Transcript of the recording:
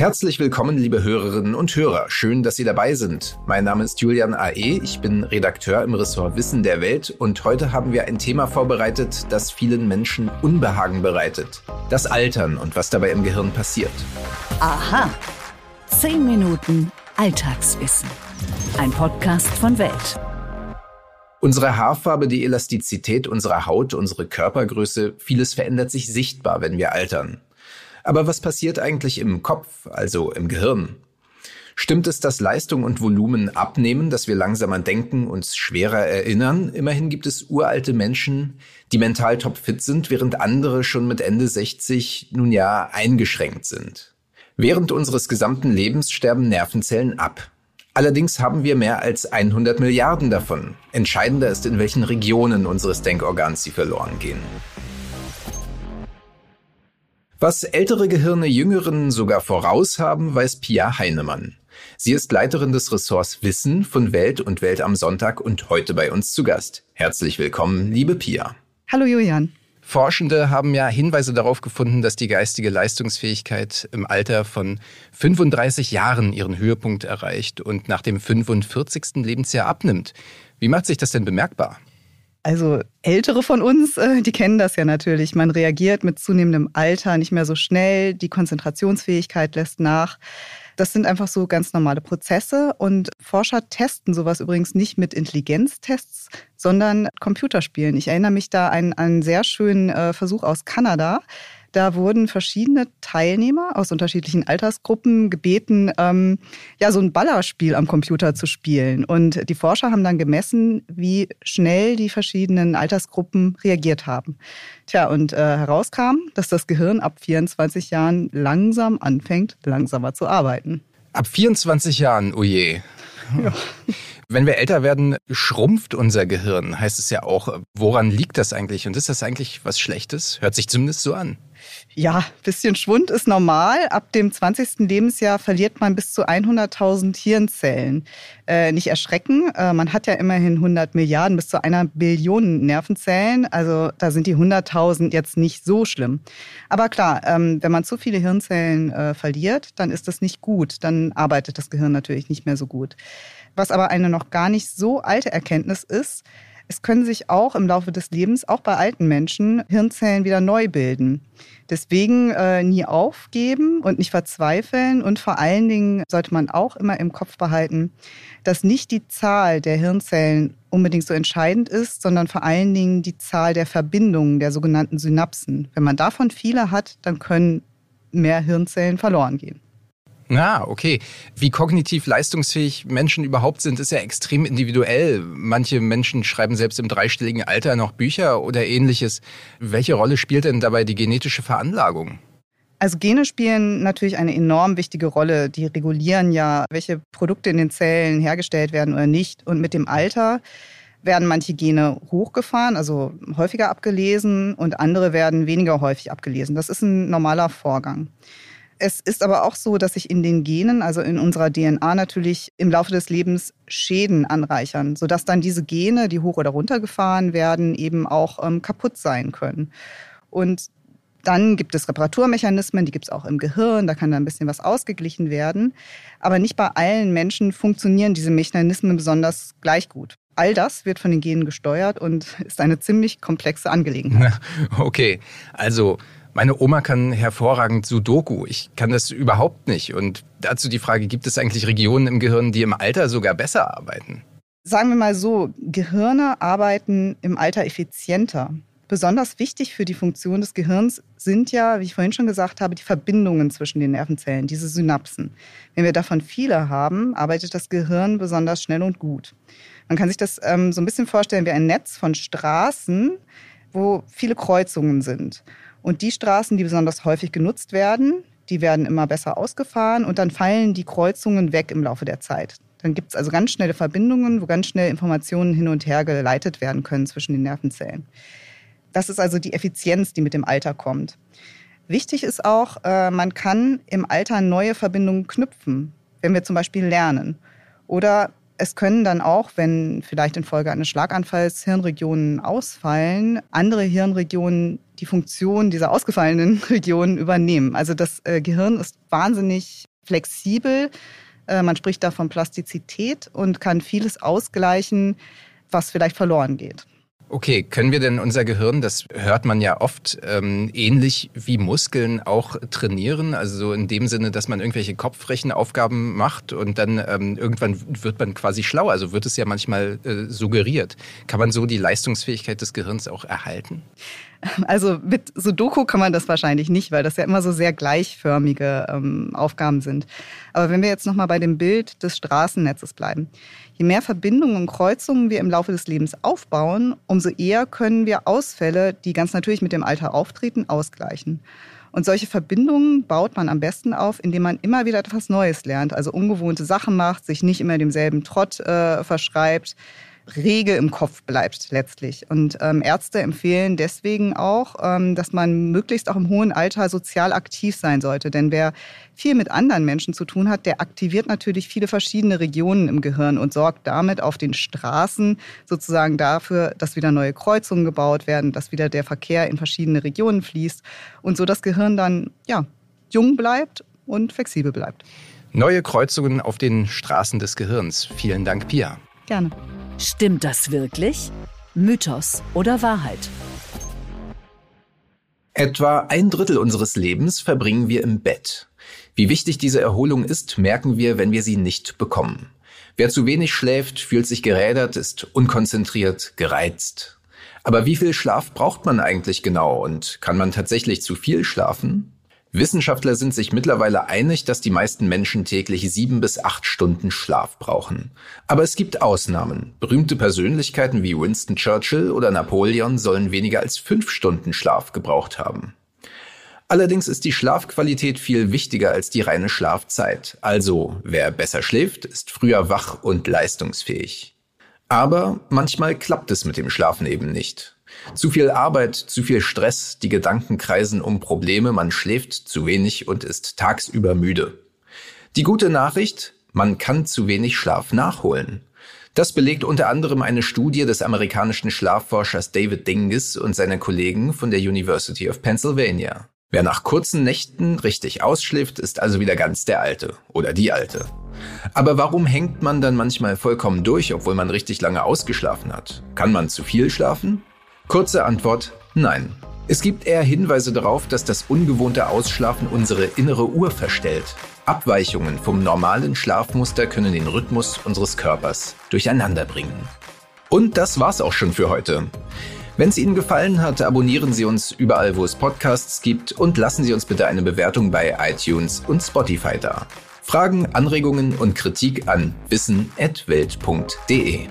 Herzlich willkommen, liebe Hörerinnen und Hörer. Schön, dass Sie dabei sind. Mein Name ist Julian A.E. Ich bin Redakteur im Ressort Wissen der Welt und heute haben wir ein Thema vorbereitet, das vielen Menschen Unbehagen bereitet. Das Altern und was dabei im Gehirn passiert. Aha. Zehn Minuten Alltagswissen. Ein Podcast von Welt. Unsere Haarfarbe, die Elastizität unserer Haut, unsere Körpergröße, vieles verändert sich sichtbar, wenn wir altern. Aber was passiert eigentlich im Kopf, also im Gehirn? Stimmt es, dass Leistung und Volumen abnehmen, dass wir langsamer denken, uns schwerer erinnern? Immerhin gibt es uralte Menschen, die mental topfit sind, während andere schon mit Ende 60 nun ja eingeschränkt sind. Während unseres gesamten Lebens sterben Nervenzellen ab. Allerdings haben wir mehr als 100 Milliarden davon. Entscheidender ist, in welchen Regionen unseres Denkorgans sie verloren gehen. Was ältere Gehirne jüngeren sogar voraus haben, weiß Pia Heinemann. Sie ist Leiterin des Ressorts Wissen von Welt und Welt am Sonntag und heute bei uns zu Gast. Herzlich willkommen, liebe Pia. Hallo Julian. Forschende haben ja Hinweise darauf gefunden, dass die geistige Leistungsfähigkeit im Alter von 35 Jahren ihren Höhepunkt erreicht und nach dem 45. Lebensjahr abnimmt. Wie macht sich das denn bemerkbar? Also Ältere von uns, äh, die kennen das ja natürlich. Man reagiert mit zunehmendem Alter nicht mehr so schnell, die Konzentrationsfähigkeit lässt nach. Das sind einfach so ganz normale Prozesse und Forscher testen sowas übrigens nicht mit Intelligenztests, sondern Computerspielen. Ich erinnere mich da an einen sehr schönen äh, Versuch aus Kanada. Da wurden verschiedene Teilnehmer aus unterschiedlichen Altersgruppen gebeten, ähm, ja, so ein Ballerspiel am Computer zu spielen. Und die Forscher haben dann gemessen, wie schnell die verschiedenen Altersgruppen reagiert haben. Tja, und äh, herauskam, dass das Gehirn ab 24 Jahren langsam anfängt, langsamer zu arbeiten. Ab 24 Jahren, oh je. Ja. Wenn wir älter werden, schrumpft unser Gehirn, heißt es ja auch. Woran liegt das eigentlich? Und ist das eigentlich was Schlechtes? Hört sich zumindest so an. Ja, bisschen Schwund ist normal. Ab dem 20. Lebensjahr verliert man bis zu 100.000 Hirnzellen. Äh, nicht erschrecken, äh, man hat ja immerhin 100 Milliarden bis zu einer Billion Nervenzellen. Also da sind die 100.000 jetzt nicht so schlimm. Aber klar, ähm, wenn man zu viele Hirnzellen äh, verliert, dann ist das nicht gut. Dann arbeitet das Gehirn natürlich nicht mehr so gut. Was aber eine noch gar nicht so alte Erkenntnis ist, es können sich auch im Laufe des Lebens, auch bei alten Menschen, Hirnzellen wieder neu bilden. Deswegen äh, nie aufgeben und nicht verzweifeln. Und vor allen Dingen sollte man auch immer im Kopf behalten, dass nicht die Zahl der Hirnzellen unbedingt so entscheidend ist, sondern vor allen Dingen die Zahl der Verbindungen, der sogenannten Synapsen. Wenn man davon viele hat, dann können mehr Hirnzellen verloren gehen. Ah, okay. Wie kognitiv leistungsfähig Menschen überhaupt sind, ist ja extrem individuell. Manche Menschen schreiben selbst im dreistelligen Alter noch Bücher oder ähnliches. Welche Rolle spielt denn dabei die genetische Veranlagung? Also Gene spielen natürlich eine enorm wichtige Rolle. Die regulieren ja, welche Produkte in den Zellen hergestellt werden oder nicht. Und mit dem Alter werden manche Gene hochgefahren, also häufiger abgelesen, und andere werden weniger häufig abgelesen. Das ist ein normaler Vorgang. Es ist aber auch so, dass sich in den Genen, also in unserer DNA natürlich im Laufe des Lebens Schäden anreichern, sodass dann diese Gene, die hoch oder runter gefahren werden, eben auch ähm, kaputt sein können. Und dann gibt es Reparaturmechanismen, die gibt es auch im Gehirn, da kann da ein bisschen was ausgeglichen werden. Aber nicht bei allen Menschen funktionieren diese Mechanismen besonders gleich gut. All das wird von den Genen gesteuert und ist eine ziemlich komplexe Angelegenheit. Okay, also meine Oma kann hervorragend Sudoku. Ich kann das überhaupt nicht. Und dazu die Frage, gibt es eigentlich Regionen im Gehirn, die im Alter sogar besser arbeiten? Sagen wir mal so, Gehirne arbeiten im Alter effizienter. Besonders wichtig für die Funktion des Gehirns sind ja, wie ich vorhin schon gesagt habe, die Verbindungen zwischen den Nervenzellen, diese Synapsen. Wenn wir davon viele haben, arbeitet das Gehirn besonders schnell und gut. Man kann sich das ähm, so ein bisschen vorstellen wie ein Netz von Straßen, wo viele Kreuzungen sind. Und die Straßen, die besonders häufig genutzt werden, die werden immer besser ausgefahren und dann fallen die Kreuzungen weg im Laufe der Zeit. Dann gibt es also ganz schnelle Verbindungen, wo ganz schnell Informationen hin und her geleitet werden können zwischen den Nervenzellen. Das ist also die Effizienz, die mit dem Alter kommt. Wichtig ist auch, äh, man kann im Alter neue Verbindungen knüpfen, wenn wir zum Beispiel lernen. Oder es können dann auch, wenn vielleicht infolge eines Schlaganfalls Hirnregionen ausfallen, andere Hirnregionen die Funktion dieser ausgefallenen Regionen übernehmen. Also das äh, Gehirn ist wahnsinnig flexibel. Äh, man spricht da von Plastizität und kann vieles ausgleichen, was vielleicht verloren geht. Okay, können wir denn unser Gehirn, das hört man ja oft, ähm, ähnlich wie Muskeln auch trainieren? Also so in dem Sinne, dass man irgendwelche Kopfrechenaufgaben macht und dann ähm, irgendwann wird man quasi schlau. Also wird es ja manchmal äh, suggeriert. Kann man so die Leistungsfähigkeit des Gehirns auch erhalten? Also mit Sudoku kann man das wahrscheinlich nicht, weil das ja immer so sehr gleichförmige ähm, Aufgaben sind. Aber wenn wir jetzt nochmal bei dem Bild des Straßennetzes bleiben. Je mehr Verbindungen und Kreuzungen wir im Laufe des Lebens aufbauen, umso eher können wir Ausfälle, die ganz natürlich mit dem Alter auftreten, ausgleichen. Und solche Verbindungen baut man am besten auf, indem man immer wieder etwas Neues lernt, also ungewohnte Sachen macht, sich nicht immer demselben Trott äh, verschreibt, rege im Kopf bleibt letztlich. Und ähm, Ärzte empfehlen deswegen auch, ähm, dass man möglichst auch im hohen Alter sozial aktiv sein sollte. Denn wer viel mit anderen Menschen zu tun hat, der aktiviert natürlich viele verschiedene Regionen im Gehirn und sorgt damit auf den Straßen sozusagen dafür, dass wieder neue Kreuzungen gebaut werden, dass wieder der Verkehr in verschiedene Regionen fließt und so das Gehirn dann ja jung bleibt und flexibel bleibt. Neue Kreuzungen auf den Straßen des Gehirns. Vielen Dank, Pia. Gerne. Stimmt das wirklich? Mythos oder Wahrheit? Etwa ein Drittel unseres Lebens verbringen wir im Bett. Wie wichtig diese Erholung ist, merken wir, wenn wir sie nicht bekommen. Wer zu wenig schläft, fühlt sich gerädert, ist unkonzentriert, gereizt. Aber wie viel Schlaf braucht man eigentlich genau und kann man tatsächlich zu viel schlafen? Wissenschaftler sind sich mittlerweile einig, dass die meisten Menschen täglich sieben bis acht Stunden Schlaf brauchen. Aber es gibt Ausnahmen. Berühmte Persönlichkeiten wie Winston Churchill oder Napoleon sollen weniger als fünf Stunden Schlaf gebraucht haben. Allerdings ist die Schlafqualität viel wichtiger als die reine Schlafzeit. Also, wer besser schläft, ist früher wach und leistungsfähig. Aber manchmal klappt es mit dem Schlafen eben nicht. Zu viel Arbeit, zu viel Stress, die Gedanken kreisen um Probleme, man schläft zu wenig und ist tagsüber müde. Die gute Nachricht, man kann zu wenig Schlaf nachholen. Das belegt unter anderem eine Studie des amerikanischen Schlafforschers David Dingus und seiner Kollegen von der University of Pennsylvania. Wer nach kurzen Nächten richtig ausschläft, ist also wieder ganz der Alte oder die Alte. Aber warum hängt man dann manchmal vollkommen durch, obwohl man richtig lange ausgeschlafen hat? Kann man zu viel schlafen? Kurze Antwort, nein. Es gibt eher Hinweise darauf, dass das ungewohnte Ausschlafen unsere innere Uhr verstellt. Abweichungen vom normalen Schlafmuster können den Rhythmus unseres Körpers durcheinander bringen. Und das war's auch schon für heute. Wenn es Ihnen gefallen hat, abonnieren Sie uns überall, wo es Podcasts gibt und lassen Sie uns bitte eine Bewertung bei iTunes und Spotify da. Fragen, Anregungen und Kritik an wissen.welt.de.